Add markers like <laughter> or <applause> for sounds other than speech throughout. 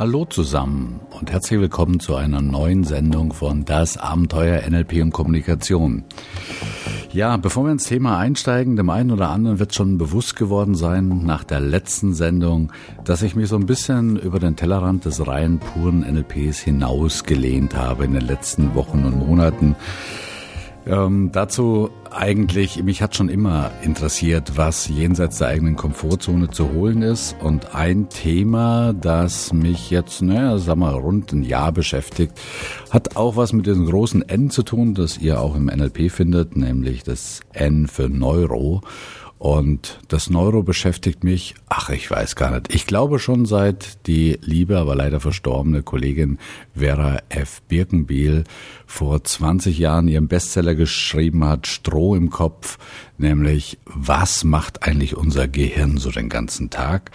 Hallo zusammen und herzlich willkommen zu einer neuen Sendung von Das Abenteuer NLP und Kommunikation. Ja, bevor wir ins Thema einsteigen, dem einen oder anderen wird schon bewusst geworden sein nach der letzten Sendung, dass ich mich so ein bisschen über den Tellerrand des rein puren NLPs hinausgelehnt habe in den letzten Wochen und Monaten. Ähm, dazu eigentlich, mich hat schon immer interessiert, was jenseits der eigenen Komfortzone zu holen ist. Und ein Thema, das mich jetzt, naja, sag mal, rund ein Jahr beschäftigt, hat auch was mit diesem großen N zu tun, das ihr auch im NLP findet, nämlich das N für Neuro. Und das Neuro beschäftigt mich, ach, ich weiß gar nicht. Ich glaube schon seit die liebe, aber leider verstorbene Kollegin Vera F. Birkenbiel vor 20 Jahren ihren Bestseller geschrieben hat, Stroh im Kopf, nämlich was macht eigentlich unser Gehirn so den ganzen Tag?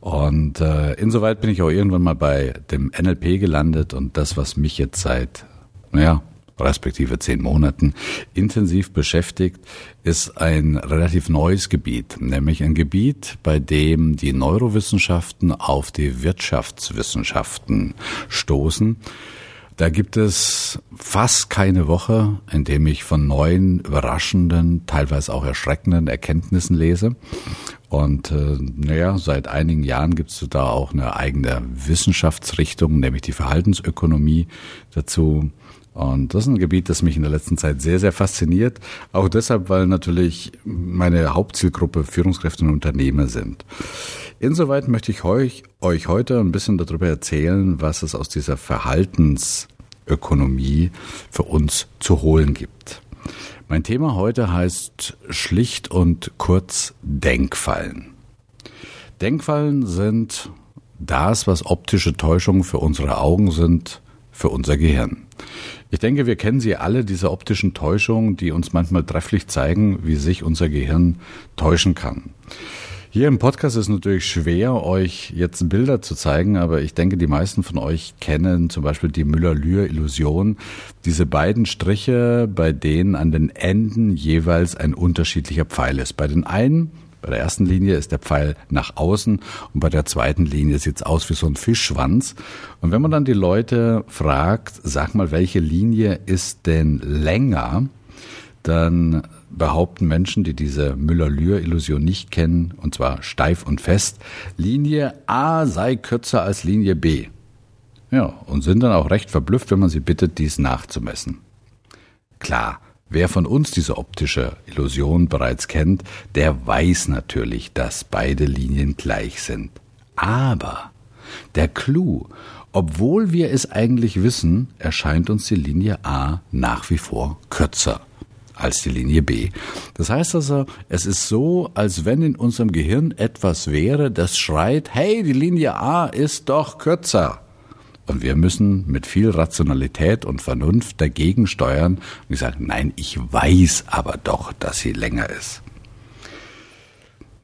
Und äh, insoweit bin ich auch irgendwann mal bei dem NLP gelandet und das, was mich jetzt seit, naja, respektive zehn Monaten intensiv beschäftigt, ist ein relativ neues Gebiet, nämlich ein Gebiet, bei dem die Neurowissenschaften auf die Wirtschaftswissenschaften stoßen. Da gibt es fast keine Woche, in dem ich von neuen, überraschenden, teilweise auch erschreckenden Erkenntnissen lese. Und äh, naja, seit einigen Jahren gibt es da auch eine eigene Wissenschaftsrichtung, nämlich die Verhaltensökonomie dazu. Und das ist ein Gebiet, das mich in der letzten Zeit sehr, sehr fasziniert. Auch deshalb, weil natürlich meine Hauptzielgruppe Führungskräfte und Unternehmer sind. Insoweit möchte ich euch, euch heute ein bisschen darüber erzählen, was es aus dieser Verhaltensökonomie für uns zu holen gibt. Mein Thema heute heißt schlicht und kurz Denkfallen. Denkfallen sind das, was optische Täuschungen für unsere Augen sind, für unser Gehirn. Ich denke, wir kennen sie alle, diese optischen Täuschungen, die uns manchmal trefflich zeigen, wie sich unser Gehirn täuschen kann. Hier im Podcast ist natürlich schwer, euch jetzt Bilder zu zeigen, aber ich denke, die meisten von euch kennen zum Beispiel die Müller-Lühr-Illusion. Diese beiden Striche, bei denen an den Enden jeweils ein unterschiedlicher Pfeil ist. Bei den einen bei der ersten Linie ist der Pfeil nach außen und bei der zweiten Linie sieht es aus wie so ein Fischschwanz. Und wenn man dann die Leute fragt, sag mal, welche Linie ist denn länger, dann behaupten Menschen, die diese Müller-Lühr-Illusion nicht kennen, und zwar steif und fest, Linie A sei kürzer als Linie B. Ja, und sind dann auch recht verblüfft, wenn man sie bittet, dies nachzumessen. Klar, Wer von uns diese optische Illusion bereits kennt, der weiß natürlich, dass beide Linien gleich sind. Aber der Clou, obwohl wir es eigentlich wissen, erscheint uns die Linie A nach wie vor kürzer als die Linie B. Das heißt also, es ist so, als wenn in unserem Gehirn etwas wäre, das schreit, hey, die Linie A ist doch kürzer. Und wir müssen mit viel Rationalität und Vernunft dagegen steuern und ich sage, nein, ich weiß aber doch, dass sie länger ist.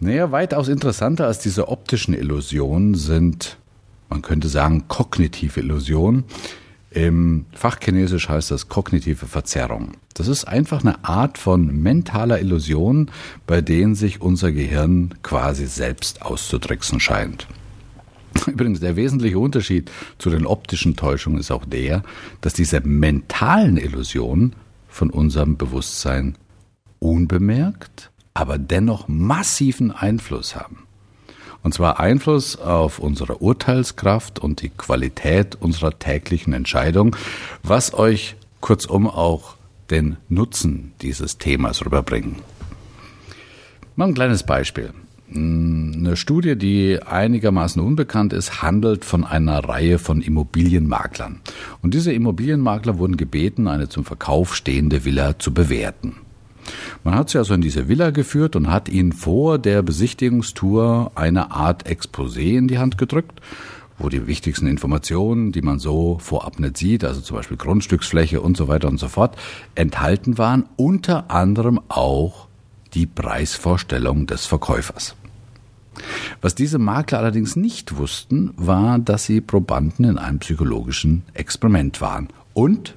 Naja, weitaus interessanter als diese optischen Illusionen sind, man könnte sagen, kognitive Illusionen. Im Fachchinesisch heißt das kognitive Verzerrung. Das ist einfach eine Art von mentaler Illusion, bei denen sich unser Gehirn quasi selbst auszutricksen scheint. <laughs> Übrigens, der wesentliche Unterschied zu den optischen Täuschungen ist auch der, dass diese mentalen Illusionen von unserem Bewusstsein unbemerkt, aber dennoch massiven Einfluss haben. Und zwar Einfluss auf unsere Urteilskraft und die Qualität unserer täglichen Entscheidung, was euch kurzum auch den Nutzen dieses Themas rüberbringen. Mal ein kleines Beispiel. Eine Studie, die einigermaßen unbekannt ist, handelt von einer Reihe von Immobilienmaklern. Und diese Immobilienmakler wurden gebeten, eine zum Verkauf stehende Villa zu bewerten. Man hat sie also in diese Villa geführt und hat ihnen vor der Besichtigungstour eine Art Exposé in die Hand gedrückt, wo die wichtigsten Informationen, die man so vorab nicht sieht, also zum Beispiel Grundstücksfläche und so weiter und so fort, enthalten waren, unter anderem auch die Preisvorstellung des Verkäufers. Was diese Makler allerdings nicht wussten, war, dass sie Probanden in einem psychologischen Experiment waren und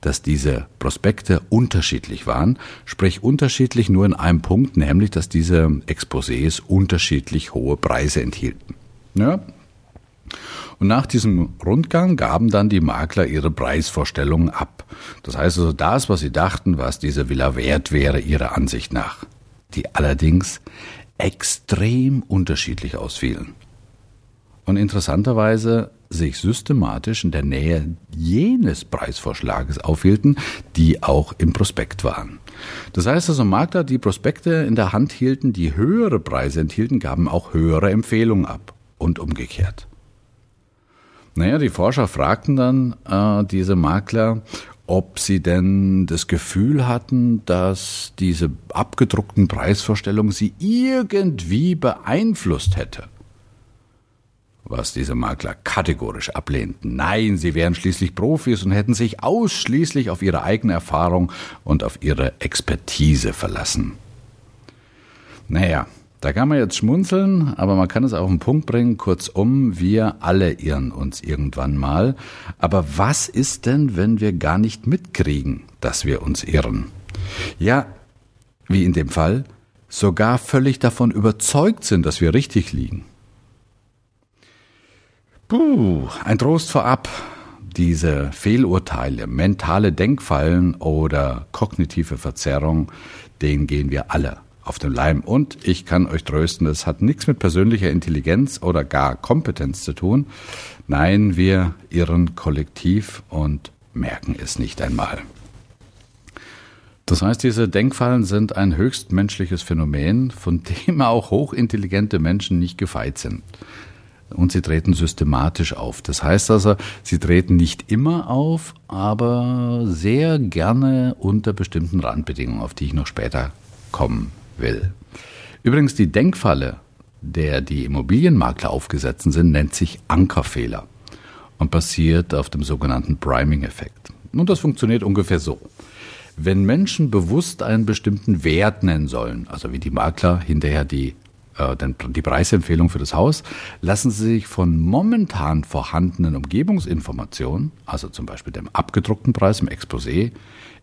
dass diese Prospekte unterschiedlich waren, sprich unterschiedlich nur in einem Punkt, nämlich dass diese Exposés unterschiedlich hohe Preise enthielten. Ja, Und nach diesem Rundgang gaben dann die Makler ihre Preisvorstellungen ab. Das heißt also das, was sie dachten, was diese Villa wert wäre, ihrer Ansicht nach. Die allerdings extrem unterschiedlich ausfielen. Und interessanterweise sich systematisch in der Nähe jenes Preisvorschlages aufhielten, die auch im Prospekt waren. Das heißt also, Makler, die Prospekte in der Hand hielten, die höhere Preise enthielten, gaben auch höhere Empfehlungen ab und umgekehrt. Naja, die Forscher fragten dann äh, diese Makler, ob sie denn das Gefühl hatten, dass diese abgedruckten Preisvorstellungen sie irgendwie beeinflusst hätte was diese Makler kategorisch ablehnten. Nein, sie wären schließlich Profis und hätten sich ausschließlich auf ihre eigene Erfahrung und auf ihre Expertise verlassen. Naja, da kann man jetzt schmunzeln, aber man kann es auf den Punkt bringen. Kurzum, wir alle irren uns irgendwann mal. Aber was ist denn, wenn wir gar nicht mitkriegen, dass wir uns irren? Ja, wie in dem Fall, sogar völlig davon überzeugt sind, dass wir richtig liegen. Puh, ein Trost vorab. Diese Fehlurteile, mentale Denkfallen oder kognitive Verzerrung, denen gehen wir alle auf den Leim. Und ich kann euch trösten, es hat nichts mit persönlicher Intelligenz oder gar Kompetenz zu tun. Nein, wir irren kollektiv und merken es nicht einmal. Das heißt, diese Denkfallen sind ein höchst menschliches Phänomen, von dem auch hochintelligente Menschen nicht gefeit sind und sie treten systematisch auf. Das heißt also, sie treten nicht immer auf, aber sehr gerne unter bestimmten Randbedingungen, auf die ich noch später kommen will. Übrigens, die Denkfalle, der die Immobilienmakler aufgesetzt sind, nennt sich Ankerfehler und basiert auf dem sogenannten Priming-Effekt. Und das funktioniert ungefähr so. Wenn Menschen bewusst einen bestimmten Wert nennen sollen, also wie die Makler hinterher die äh, die Preisempfehlung für das Haus, lassen Sie sich von momentan vorhandenen Umgebungsinformationen, also zum Beispiel dem abgedruckten Preis im Exposé,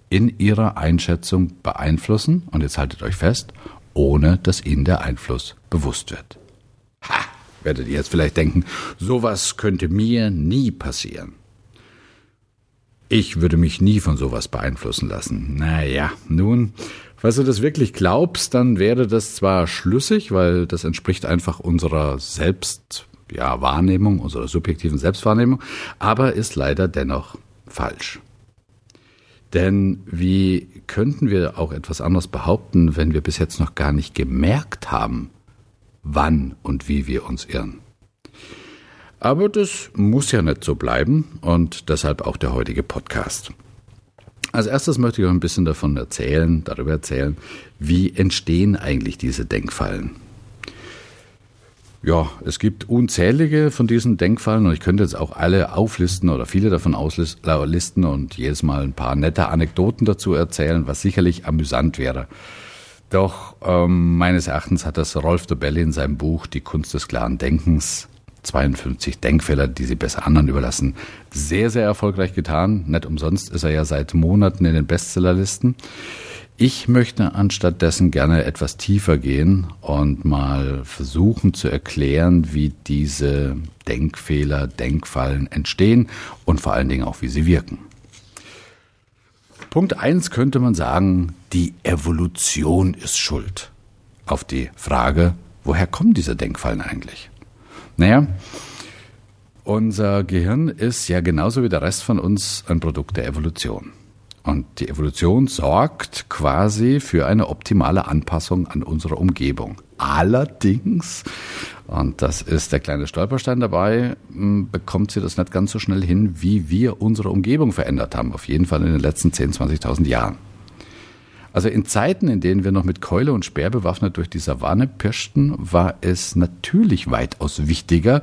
in Ihrer Einschätzung beeinflussen, und jetzt haltet euch fest, ohne dass Ihnen der Einfluss bewusst wird. Ha, werdet ihr jetzt vielleicht denken, sowas könnte mir nie passieren. Ich würde mich nie von sowas beeinflussen lassen. Naja, nun, Falls du das wirklich glaubst, dann wäre das zwar schlüssig, weil das entspricht einfach unserer Selbst, ja, unserer subjektiven Selbstwahrnehmung, aber ist leider dennoch falsch. Denn wie könnten wir auch etwas anderes behaupten, wenn wir bis jetzt noch gar nicht gemerkt haben, wann und wie wir uns irren? Aber das muss ja nicht so bleiben und deshalb auch der heutige Podcast. Als erstes möchte ich euch ein bisschen davon erzählen, darüber erzählen, wie entstehen eigentlich diese Denkfallen. Ja, es gibt unzählige von diesen Denkfallen und ich könnte jetzt auch alle auflisten oder viele davon auslisten und jedes Mal ein paar nette Anekdoten dazu erzählen, was sicherlich amüsant wäre. Doch ähm, meines Erachtens hat das Rolf de Belli in seinem Buch Die Kunst des klaren Denkens 52 Denkfehler, die sie besser anderen überlassen. Sehr, sehr erfolgreich getan. Nicht umsonst ist er ja seit Monaten in den Bestsellerlisten. Ich möchte anstattdessen gerne etwas tiefer gehen und mal versuchen zu erklären, wie diese Denkfehler, Denkfallen entstehen und vor allen Dingen auch, wie sie wirken. Punkt eins könnte man sagen, die Evolution ist schuld. Auf die Frage, woher kommen diese Denkfallen eigentlich? Naja, unser Gehirn ist ja genauso wie der Rest von uns ein Produkt der Evolution. Und die Evolution sorgt quasi für eine optimale Anpassung an unsere Umgebung. Allerdings, und das ist der kleine Stolperstein dabei, bekommt sie das nicht ganz so schnell hin, wie wir unsere Umgebung verändert haben. Auf jeden Fall in den letzten 10.000, 20.000 Jahren. Also in Zeiten, in denen wir noch mit Keule und Speer bewaffnet durch die Savanne pirschten, war es natürlich weitaus wichtiger,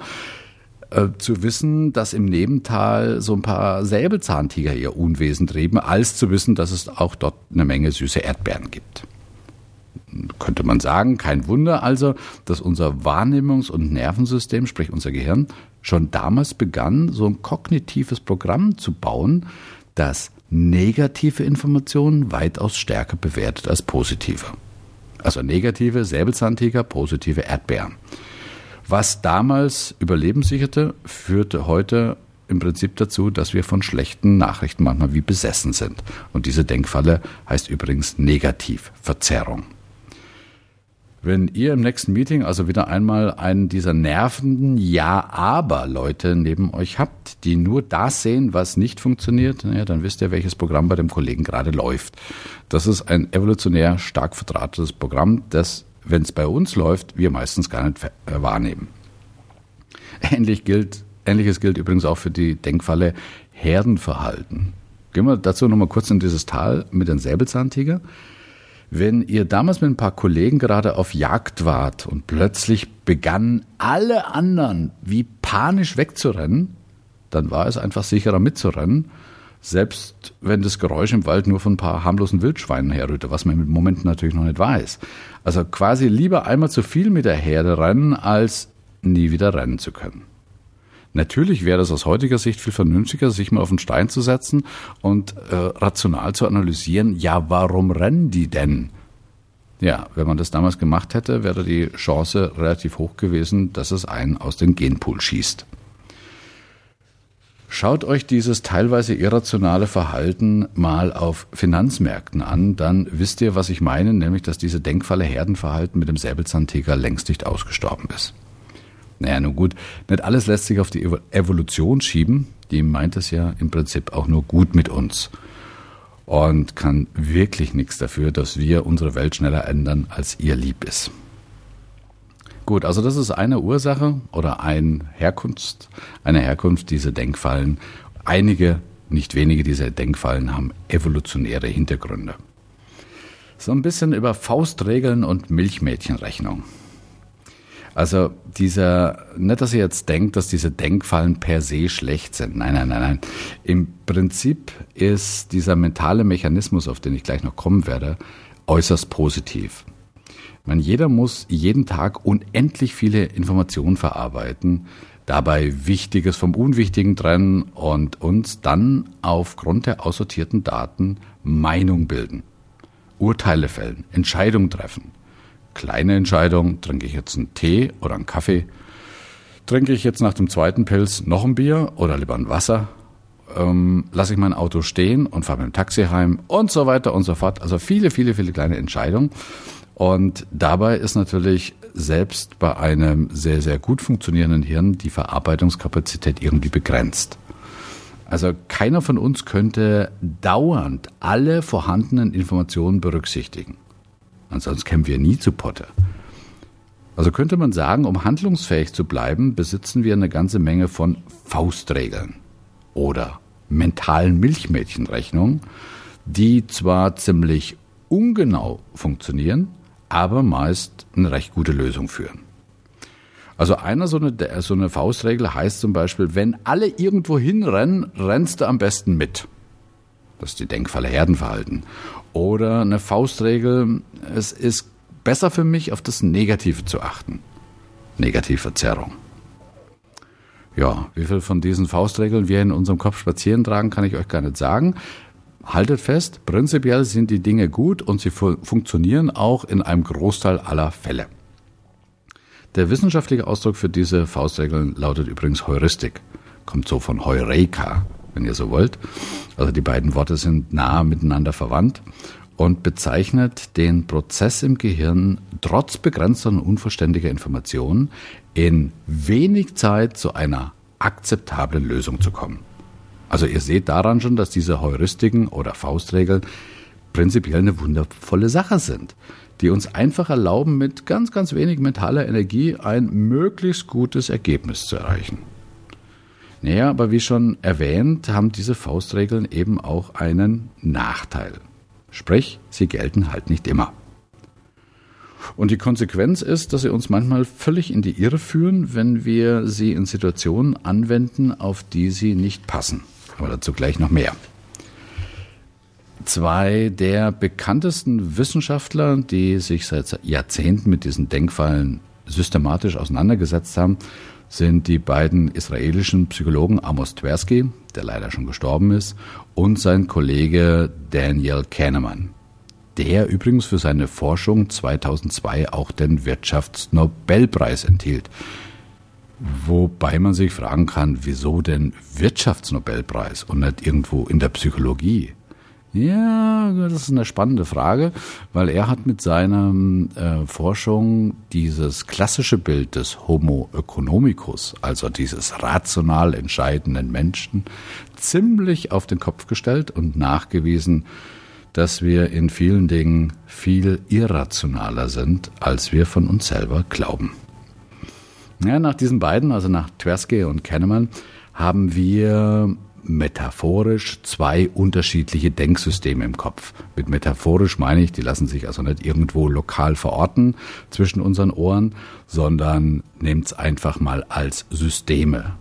äh, zu wissen, dass im Nebental so ein paar Säbelzahntiger ihr Unwesen trieben, als zu wissen, dass es auch dort eine Menge süße Erdbeeren gibt. Könnte man sagen, kein Wunder also, dass unser Wahrnehmungs- und Nervensystem, sprich unser Gehirn, schon damals begann, so ein kognitives Programm zu bauen, das negative Informationen weitaus stärker bewertet als positive. Also negative Säbelzahntiger, positive Erdbeeren. Was damals Überleben sicherte, führte heute im Prinzip dazu, dass wir von schlechten Nachrichten manchmal wie besessen sind. Und diese Denkfalle heißt übrigens Negativverzerrung. Wenn ihr im nächsten Meeting also wieder einmal einen dieser nervenden Ja-Aber-Leute neben euch habt, die nur das sehen, was nicht funktioniert, naja, dann wisst ihr, welches Programm bei dem Kollegen gerade läuft. Das ist ein evolutionär stark verdrahtetes Programm, das, wenn es bei uns läuft, wir meistens gar nicht äh, wahrnehmen. Ähnlich gilt, Ähnliches gilt übrigens auch für die Denkfalle Herdenverhalten. Gehen wir dazu nochmal kurz in dieses Tal mit den Säbelzahntiger. Wenn ihr damals mit ein paar Kollegen gerade auf Jagd wart und plötzlich begannen alle anderen wie panisch wegzurennen, dann war es einfach sicherer mitzurennen, selbst wenn das Geräusch im Wald nur von ein paar harmlosen Wildschweinen herrührte, was man im Moment natürlich noch nicht weiß. Also quasi lieber einmal zu viel mit der Herde rennen, als nie wieder rennen zu können. Natürlich wäre es aus heutiger Sicht viel vernünftiger, sich mal auf den Stein zu setzen und äh, rational zu analysieren, ja, warum rennen die denn? Ja, wenn man das damals gemacht hätte, wäre die Chance relativ hoch gewesen, dass es einen aus dem Genpool schießt. Schaut euch dieses teilweise irrationale Verhalten mal auf Finanzmärkten an, dann wisst ihr, was ich meine, nämlich dass diese Denkfalle Herdenverhalten mit dem Säbelzahntiger längst nicht ausgestorben ist. Naja, nun gut, nicht alles lässt sich auf die Evolution schieben. Die meint es ja im Prinzip auch nur gut mit uns. Und kann wirklich nichts dafür, dass wir unsere Welt schneller ändern, als ihr lieb ist. Gut, also das ist eine Ursache oder ein Herkunft, eine Herkunft dieser Denkfallen. Einige, nicht wenige dieser Denkfallen haben evolutionäre Hintergründe. So ein bisschen über Faustregeln und Milchmädchenrechnung. Also dieser, nicht, dass ihr jetzt denkt, dass diese Denkfallen per se schlecht sind. Nein, nein, nein, nein. Im Prinzip ist dieser mentale Mechanismus, auf den ich gleich noch kommen werde, äußerst positiv. Meine, jeder muss jeden Tag unendlich viele Informationen verarbeiten, dabei Wichtiges vom Unwichtigen trennen und uns dann aufgrund der aussortierten Daten Meinung bilden, Urteile fällen, Entscheidungen treffen. Kleine Entscheidung, trinke ich jetzt einen Tee oder einen Kaffee? Trinke ich jetzt nach dem zweiten Pilz noch ein Bier oder lieber ein Wasser? Ähm, lasse ich mein Auto stehen und fahre mit dem Taxi heim und so weiter und so fort. Also viele, viele, viele kleine Entscheidungen. Und dabei ist natürlich selbst bei einem sehr, sehr gut funktionierenden Hirn die Verarbeitungskapazität irgendwie begrenzt. Also keiner von uns könnte dauernd alle vorhandenen Informationen berücksichtigen. Ansonsten kämen wir nie zu Potte. Also könnte man sagen, um handlungsfähig zu bleiben, besitzen wir eine ganze Menge von Faustregeln oder mentalen Milchmädchenrechnungen, die zwar ziemlich ungenau funktionieren, aber meist eine recht gute Lösung führen. Also einer so eine, so eine Faustregel heißt zum Beispiel, wenn alle irgendwo hinrennen, rennst du am besten mit. Das ist die Denkfalle Herdenverhalten. Oder eine Faustregel, es ist besser für mich, auf das Negative zu achten. Negativverzerrung. Ja, wie viel von diesen Faustregeln wir in unserem Kopf spazieren tragen, kann ich euch gar nicht sagen. Haltet fest, prinzipiell sind die Dinge gut und sie fu funktionieren auch in einem Großteil aller Fälle. Der wissenschaftliche Ausdruck für diese Faustregeln lautet übrigens Heuristik. Kommt so von Heureka, wenn ihr so wollt. Also die beiden Worte sind nah miteinander verwandt und bezeichnet den Prozess im Gehirn, trotz begrenzter und unvollständiger Informationen in wenig Zeit zu einer akzeptablen Lösung zu kommen. Also ihr seht daran schon, dass diese Heuristiken oder Faustregeln prinzipiell eine wundervolle Sache sind, die uns einfach erlauben, mit ganz, ganz wenig mentaler Energie ein möglichst gutes Ergebnis zu erreichen. Naja, aber wie schon erwähnt, haben diese Faustregeln eben auch einen Nachteil. Sprich, sie gelten halt nicht immer. Und die Konsequenz ist, dass sie uns manchmal völlig in die Irre führen, wenn wir sie in Situationen anwenden, auf die sie nicht passen. Aber dazu gleich noch mehr. Zwei der bekanntesten Wissenschaftler, die sich seit Jahrzehnten mit diesen Denkfallen systematisch auseinandergesetzt haben, sind die beiden israelischen Psychologen Amos Tversky, der leider schon gestorben ist, und sein Kollege Daniel Kahneman, der übrigens für seine Forschung 2002 auch den Wirtschaftsnobelpreis enthielt. Wobei man sich fragen kann, wieso denn Wirtschaftsnobelpreis und nicht irgendwo in der Psychologie? Ja, das ist eine spannende Frage, weil er hat mit seiner äh, Forschung dieses klassische Bild des Homo economicus, also dieses rational entscheidenden Menschen, ziemlich auf den Kopf gestellt und nachgewiesen, dass wir in vielen Dingen viel irrationaler sind, als wir von uns selber glauben. Ja, nach diesen beiden, also nach Tversky und Kahneman, haben wir metaphorisch zwei unterschiedliche Denksysteme im Kopf. Mit metaphorisch meine ich, die lassen sich also nicht irgendwo lokal verorten zwischen unseren Ohren, sondern nehmt es einfach mal als Systeme.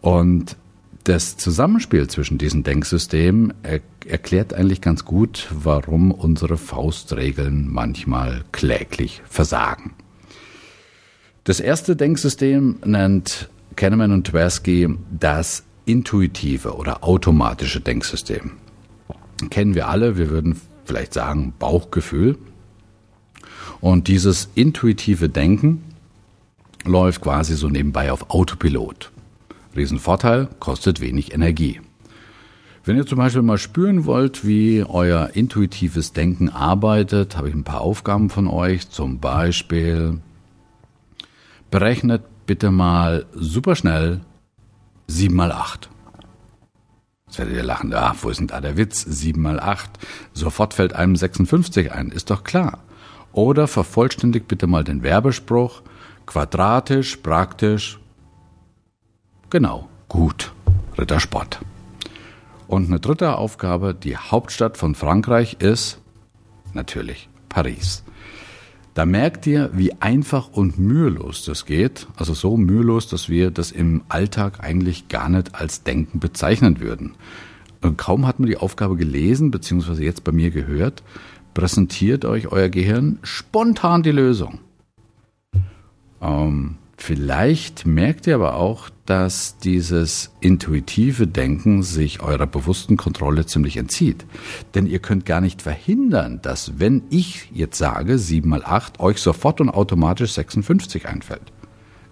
Und das Zusammenspiel zwischen diesen Denksystemen er erklärt eigentlich ganz gut, warum unsere Faustregeln manchmal kläglich versagen. Das erste Denksystem nennt Kahneman und Tversky das intuitive oder automatische Denksystem. Kennen wir alle, wir würden vielleicht sagen Bauchgefühl. Und dieses intuitive Denken läuft quasi so nebenbei auf Autopilot. Riesenvorteil, kostet wenig Energie. Wenn ihr zum Beispiel mal spüren wollt, wie euer intuitives Denken arbeitet, habe ich ein paar Aufgaben von euch. Zum Beispiel berechnet bitte mal super schnell 7 mal 8. Jetzt werdet ihr lachen, ah, wo ist denn da der Witz? 7 mal 8. Sofort fällt einem 56 ein, ist doch klar. Oder vervollständigt bitte mal den Werbespruch, quadratisch, praktisch. Genau, gut, Rittersport. Und eine dritte Aufgabe, die Hauptstadt von Frankreich ist natürlich Paris. Da merkt ihr, wie einfach und mühelos das geht. Also so mühelos, dass wir das im Alltag eigentlich gar nicht als Denken bezeichnen würden. Und kaum hat man die Aufgabe gelesen, beziehungsweise jetzt bei mir gehört, präsentiert euch euer Gehirn spontan die Lösung. Ähm, Vielleicht merkt ihr aber auch, dass dieses intuitive Denken sich eurer bewussten Kontrolle ziemlich entzieht. Denn ihr könnt gar nicht verhindern, dass wenn ich jetzt sage 7 mal 8, euch sofort und automatisch 56 einfällt.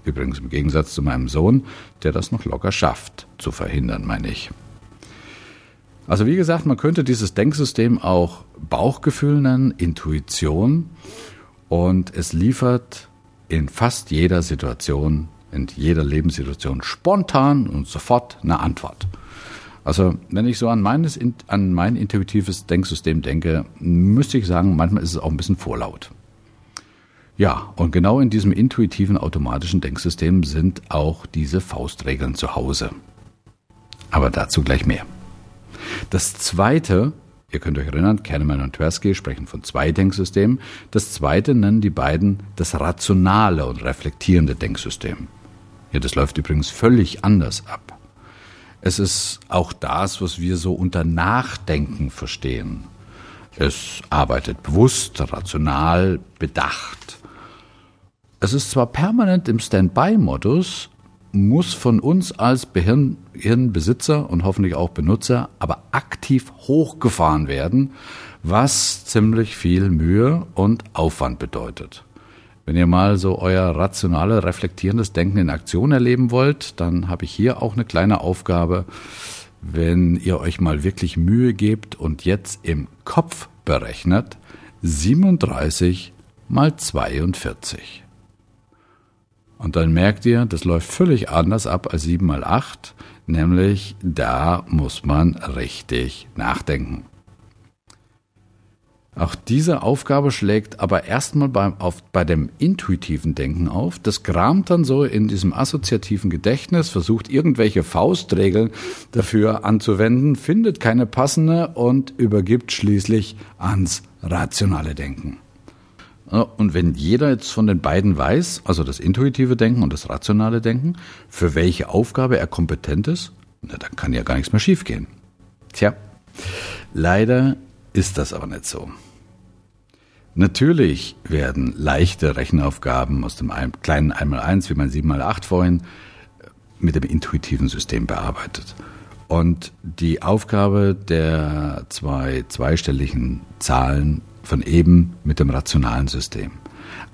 Übrigens im Gegensatz zu meinem Sohn, der das noch locker schafft, zu verhindern, meine ich. Also wie gesagt, man könnte dieses Denksystem auch Bauchgefühl nennen, Intuition. Und es liefert in fast jeder Situation, in jeder Lebenssituation spontan und sofort eine Antwort. Also wenn ich so an, meines, an mein intuitives Denksystem denke, müsste ich sagen, manchmal ist es auch ein bisschen vorlaut. Ja, und genau in diesem intuitiven automatischen Denksystem sind auch diese Faustregeln zu Hause. Aber dazu gleich mehr. Das zweite Ihr könnt euch erinnern, Kahneman und Tversky sprechen von zwei Denksystemen. Das zweite nennen die beiden das rationale und reflektierende Denksystem. Ja, das läuft übrigens völlig anders ab. Es ist auch das, was wir so unter Nachdenken verstehen. Es arbeitet bewusst, rational, bedacht. Es ist zwar permanent im Standby-Modus, muss von uns als Hirnbesitzer und hoffentlich auch Benutzer aber aktiv hochgefahren werden, was ziemlich viel Mühe und Aufwand bedeutet. Wenn ihr mal so euer rationale, reflektierendes Denken in Aktion erleben wollt, dann habe ich hier auch eine kleine Aufgabe. Wenn ihr euch mal wirklich Mühe gebt und jetzt im Kopf berechnet, 37 mal 42. Und dann merkt ihr, das läuft völlig anders ab als 7 mal 8, nämlich da muss man richtig nachdenken. Auch diese Aufgabe schlägt aber erstmal beim, auf, bei dem intuitiven Denken auf. Das kramt dann so in diesem assoziativen Gedächtnis, versucht irgendwelche Faustregeln dafür anzuwenden, findet keine passende und übergibt schließlich ans rationale Denken. Und wenn jeder jetzt von den beiden weiß, also das intuitive Denken und das rationale Denken, für welche Aufgabe er kompetent ist, na, dann kann ja gar nichts mehr schiefgehen. Tja, leider ist das aber nicht so. Natürlich werden leichte Rechenaufgaben aus dem kleinen 1x1, wie mein 7x8 vorhin, mit dem intuitiven System bearbeitet. Und die Aufgabe der zwei zweistelligen Zahlen von eben mit dem rationalen System.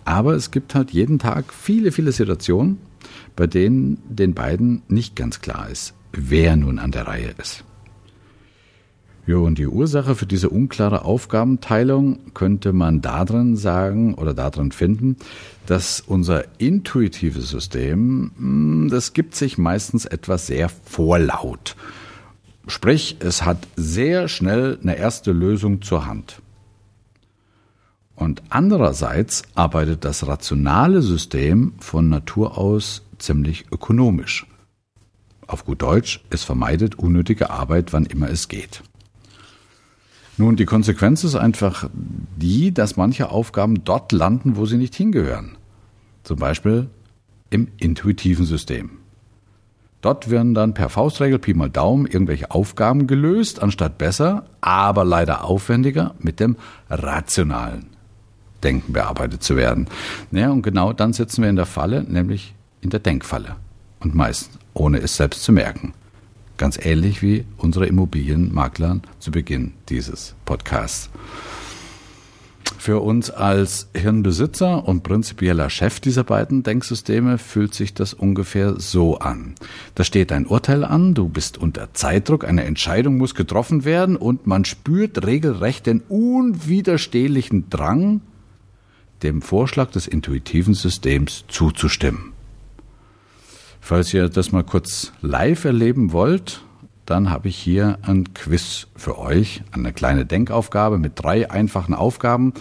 Aber es gibt halt jeden Tag viele, viele Situationen, bei denen den beiden nicht ganz klar ist, wer nun an der Reihe ist. Ja, und die Ursache für diese unklare Aufgabenteilung könnte man darin sagen oder darin finden, dass unser intuitives System, hm, das gibt sich meistens etwas sehr vorlaut. Sprich, es hat sehr schnell eine erste Lösung zur Hand. Und andererseits arbeitet das rationale System von Natur aus ziemlich ökonomisch. Auf gut Deutsch, es vermeidet unnötige Arbeit, wann immer es geht. Nun, die Konsequenz ist einfach die, dass manche Aufgaben dort landen, wo sie nicht hingehören. Zum Beispiel im intuitiven System. Dort werden dann per Faustregel Pi mal Daumen irgendwelche Aufgaben gelöst, anstatt besser, aber leider aufwendiger mit dem rationalen Denken bearbeitet zu werden. Naja, und genau dann sitzen wir in der Falle, nämlich in der Denkfalle. Und meist ohne es selbst zu merken. Ganz ähnlich wie unsere Immobilienmaklern zu Beginn dieses Podcasts. Für uns als Hirnbesitzer und prinzipieller Chef dieser beiden Denksysteme fühlt sich das ungefähr so an. Da steht ein Urteil an, du bist unter Zeitdruck, eine Entscheidung muss getroffen werden und man spürt regelrecht den unwiderstehlichen Drang, dem Vorschlag des intuitiven Systems zuzustimmen. Falls ihr das mal kurz live erleben wollt, dann habe ich hier ein Quiz für euch, eine kleine Denkaufgabe mit drei einfachen Aufgaben.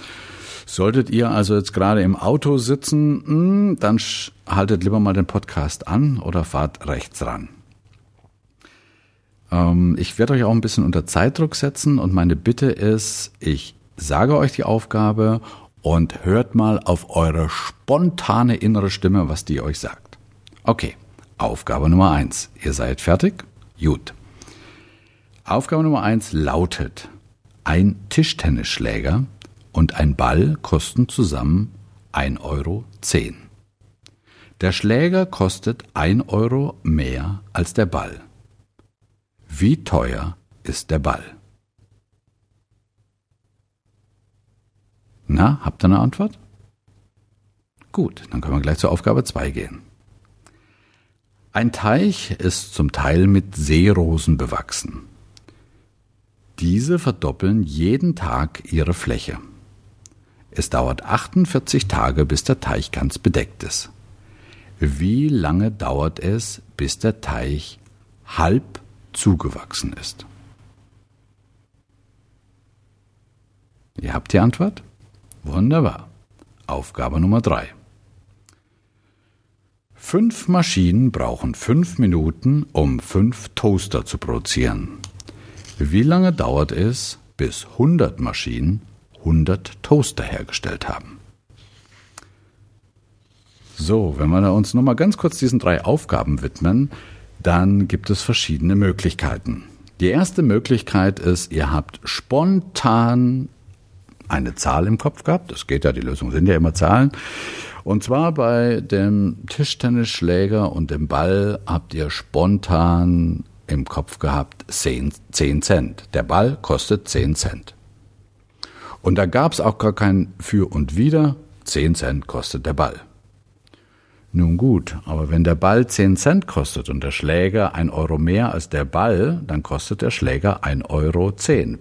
Solltet ihr also jetzt gerade im Auto sitzen, hm, dann haltet lieber mal den Podcast an oder fahrt rechts ran. Ähm, ich werde euch auch ein bisschen unter Zeitdruck setzen und meine Bitte ist, ich sage euch die Aufgabe und hört mal auf eure spontane innere Stimme, was die euch sagt. Okay. Aufgabe Nummer eins. Ihr seid fertig? Gut. Aufgabe Nummer eins lautet, ein Tischtennisschläger und ein Ball kosten zusammen 1,10 Euro. Der Schläger kostet 1 Euro mehr als der Ball. Wie teuer ist der Ball? Na, habt ihr eine Antwort? Gut, dann können wir gleich zur Aufgabe 2 gehen. Ein Teich ist zum Teil mit Seerosen bewachsen. Diese verdoppeln jeden Tag ihre Fläche. Es dauert 48 Tage, bis der Teich ganz bedeckt ist. Wie lange dauert es, bis der Teich halb zugewachsen ist? Ihr habt die Antwort? Wunderbar. Aufgabe Nummer drei. Fünf Maschinen brauchen fünf Minuten, um fünf Toaster zu produzieren. Wie lange dauert es, bis 100 Maschinen 100 Toaster hergestellt haben? So, wenn wir uns nochmal ganz kurz diesen drei Aufgaben widmen, dann gibt es verschiedene Möglichkeiten. Die erste Möglichkeit ist, ihr habt spontan eine Zahl im Kopf gehabt. Das geht ja, die Lösungen sind ja immer Zahlen. Und zwar bei dem Tischtennisschläger und dem Ball habt ihr spontan im Kopf gehabt 10, 10 Cent. Der Ball kostet 10 Cent. Und da gab es auch gar kein Für und Wider. 10 Cent kostet der Ball. Nun gut, aber wenn der Ball 10 Cent kostet und der Schläger ein Euro mehr als der Ball, dann kostet der Schläger 1,10 Euro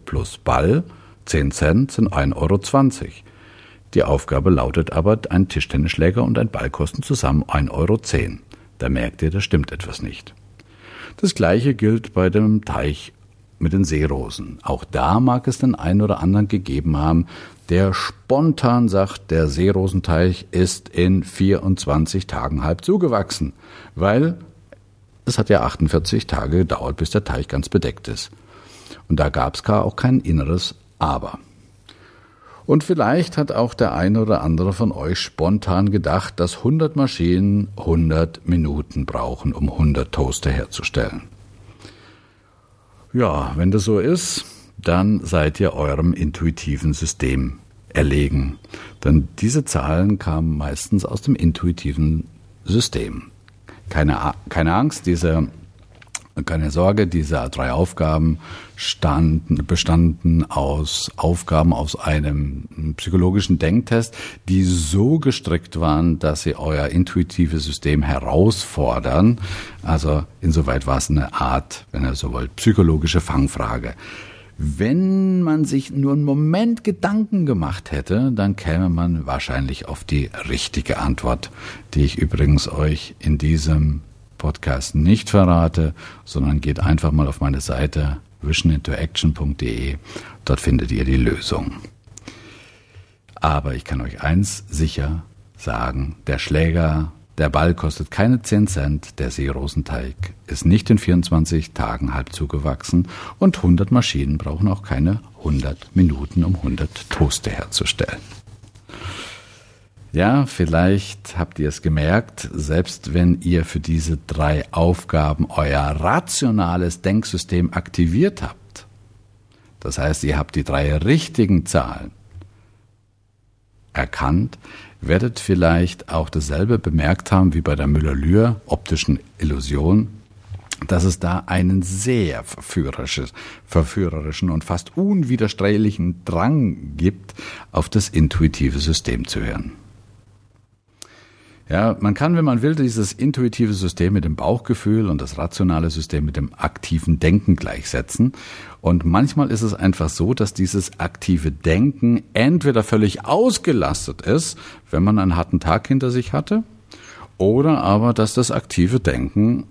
plus Ball 10 Cent sind 1,20 Euro. Die Aufgabe lautet aber, ein Tischtennisschläger und ein Ball kosten zusammen 1,10 Euro. Da merkt ihr, da stimmt etwas nicht. Das gleiche gilt bei dem Teich mit den Seerosen. Auch da mag es den einen oder anderen gegeben haben, der spontan sagt, der Seerosenteich ist in 24 Tagen halb zugewachsen, weil es hat ja 48 Tage gedauert, bis der Teich ganz bedeckt ist. Und da gab es gar auch kein inneres Aber. Und vielleicht hat auch der eine oder andere von euch spontan gedacht, dass 100 Maschinen 100 Minuten brauchen, um 100 Toaster herzustellen. Ja, wenn das so ist, dann seid ihr eurem intuitiven System erlegen. Denn diese Zahlen kamen meistens aus dem intuitiven System. Keine, keine Angst, diese Keine Sorge, diese drei Aufgaben standen, bestanden aus Aufgaben aus einem psychologischen Denktest, die so gestrickt waren, dass sie euer intuitives System herausfordern. Also insoweit war es eine Art, wenn ihr so wollt, psychologische Fangfrage. Wenn man sich nur einen Moment Gedanken gemacht hätte, dann käme man wahrscheinlich auf die richtige Antwort, die ich übrigens euch in diesem Podcast nicht verrate, sondern geht einfach mal auf meine Seite visionintoaction.de. Dort findet ihr die Lösung. Aber ich kann euch eins sicher sagen, der Schläger, der Ball kostet keine 10 Cent, der Seerosenteig ist nicht in 24 Tagen halb zugewachsen und 100 Maschinen brauchen auch keine 100 Minuten, um 100 Toaste herzustellen. Ja, vielleicht habt ihr es gemerkt, selbst wenn ihr für diese drei Aufgaben euer rationales Denksystem aktiviert habt, das heißt, ihr habt die drei richtigen Zahlen erkannt, werdet vielleicht auch dasselbe bemerkt haben wie bei der Müller-Lühr optischen Illusion, dass es da einen sehr verführerischen und fast unwiderstehlichen Drang gibt, auf das intuitive System zu hören. Ja, man kann, wenn man will, dieses intuitive System mit dem Bauchgefühl und das rationale System mit dem aktiven Denken gleichsetzen. Und manchmal ist es einfach so, dass dieses aktive Denken entweder völlig ausgelastet ist, wenn man einen harten Tag hinter sich hatte, oder aber, dass das aktive Denken,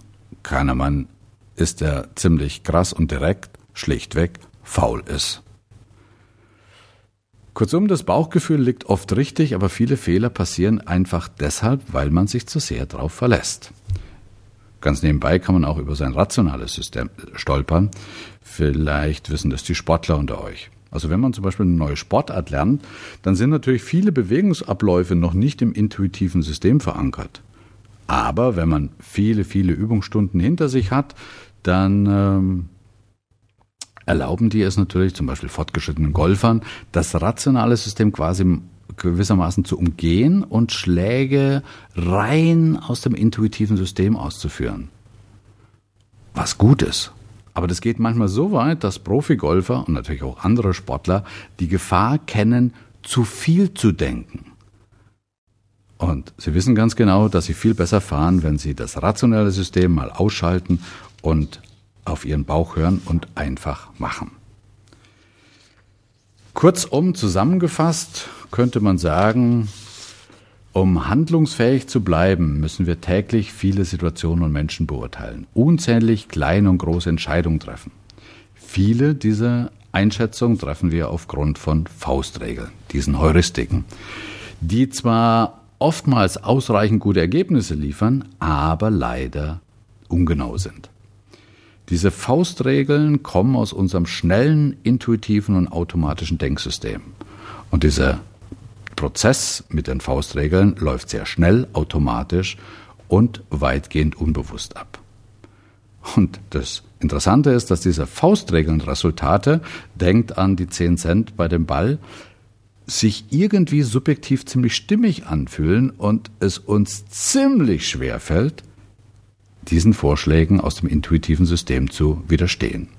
keiner Mann ist der ziemlich krass und direkt, schlichtweg faul ist. Kurzum, das Bauchgefühl liegt oft richtig, aber viele Fehler passieren einfach deshalb, weil man sich zu sehr darauf verlässt. Ganz nebenbei kann man auch über sein rationales System stolpern. Vielleicht wissen das die Sportler unter euch. Also wenn man zum Beispiel eine neue Sportart lernt, dann sind natürlich viele Bewegungsabläufe noch nicht im intuitiven System verankert. Aber wenn man viele, viele Übungsstunden hinter sich hat, dann ähm, erlauben die es natürlich, zum Beispiel fortgeschrittenen Golfern, das rationale System quasi gewissermaßen zu umgehen und Schläge rein aus dem intuitiven System auszuführen. Was gut ist. Aber das geht manchmal so weit, dass Profigolfer und natürlich auch andere Sportler die Gefahr kennen, zu viel zu denken. Und sie wissen ganz genau, dass sie viel besser fahren, wenn sie das rationale System mal ausschalten und auf ihren Bauch hören und einfach machen. Kurzum zusammengefasst könnte man sagen, um handlungsfähig zu bleiben, müssen wir täglich viele Situationen und Menschen beurteilen, unzählig kleine und große Entscheidungen treffen. Viele dieser Einschätzungen treffen wir aufgrund von Faustregeln, diesen Heuristiken, die zwar oftmals ausreichend gute Ergebnisse liefern, aber leider ungenau sind. Diese Faustregeln kommen aus unserem schnellen, intuitiven und automatischen Denksystem. Und dieser Prozess mit den Faustregeln läuft sehr schnell, automatisch und weitgehend unbewusst ab. Und das Interessante ist, dass diese Faustregeln-Resultate, denkt an die 10 Cent bei dem Ball, sich irgendwie subjektiv ziemlich stimmig anfühlen und es uns ziemlich schwer fällt, diesen Vorschlägen aus dem intuitiven System zu widerstehen.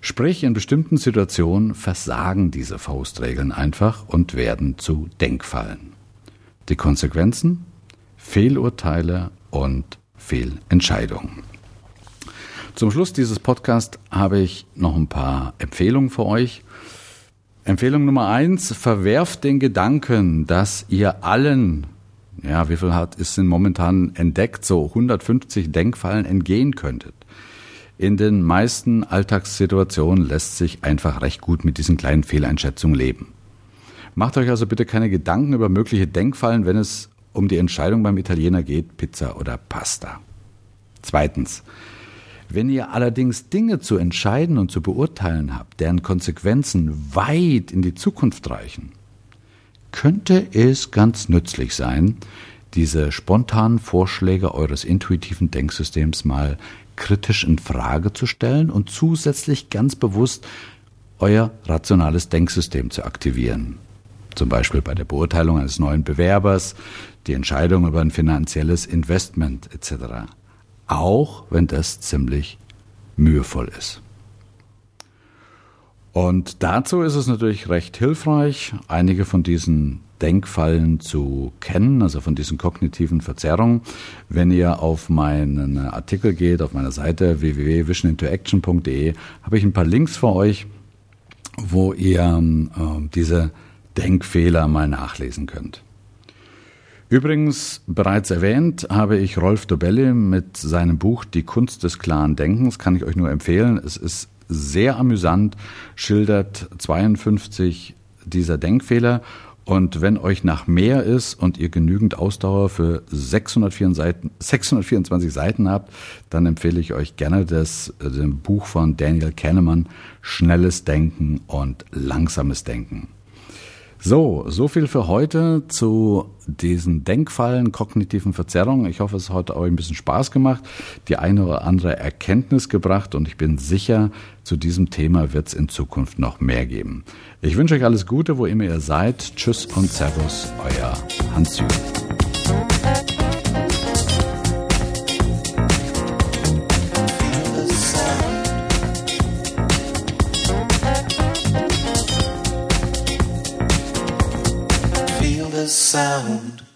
Sprich, in bestimmten Situationen versagen diese Faustregeln einfach und werden zu Denkfallen. Die Konsequenzen? Fehlurteile und Fehlentscheidungen. Zum Schluss dieses Podcasts habe ich noch ein paar Empfehlungen für euch. Empfehlung Nummer eins, verwerft den Gedanken, dass ihr allen ja, wie viel hat, ist denn momentan entdeckt, so 150 Denkfallen entgehen könntet. In den meisten Alltagssituationen lässt sich einfach recht gut mit diesen kleinen Fehleinschätzungen leben. Macht euch also bitte keine Gedanken über mögliche Denkfallen, wenn es um die Entscheidung beim Italiener geht, Pizza oder Pasta. Zweitens, wenn ihr allerdings Dinge zu entscheiden und zu beurteilen habt, deren Konsequenzen weit in die Zukunft reichen, könnte es ganz nützlich sein, diese spontanen Vorschläge eures intuitiven Denksystems mal kritisch in Frage zu stellen und zusätzlich ganz bewusst euer rationales Denksystem zu aktivieren. Zum Beispiel bei der Beurteilung eines neuen Bewerbers, die Entscheidung über ein finanzielles Investment etc. auch wenn das ziemlich mühevoll ist. Und dazu ist es natürlich recht hilfreich, einige von diesen Denkfallen zu kennen, also von diesen kognitiven Verzerrungen. Wenn ihr auf meinen Artikel geht, auf meiner Seite www.visionintoaction.de, habe ich ein paar Links für euch, wo ihr äh, diese Denkfehler mal nachlesen könnt. Übrigens, bereits erwähnt, habe ich Rolf Dobelli mit seinem Buch Die Kunst des klaren Denkens, kann ich euch nur empfehlen. Es ist sehr amüsant, schildert 52 dieser Denkfehler. Und wenn euch nach mehr ist und ihr genügend Ausdauer für 604 Seiten, 624 Seiten habt, dann empfehle ich euch gerne das, das Buch von Daniel Kahnemann, Schnelles Denken und Langsames Denken. So, so viel für heute zu diesen Denkfallen, kognitiven Verzerrungen. Ich hoffe, es hat euch ein bisschen Spaß gemacht, die eine oder andere Erkenntnis gebracht und ich bin sicher, zu diesem Thema wird es in Zukunft noch mehr geben. Ich wünsche euch alles Gute, wo immer ihr seid. Tschüss und Servus, euer Hans-Jürgen. Sound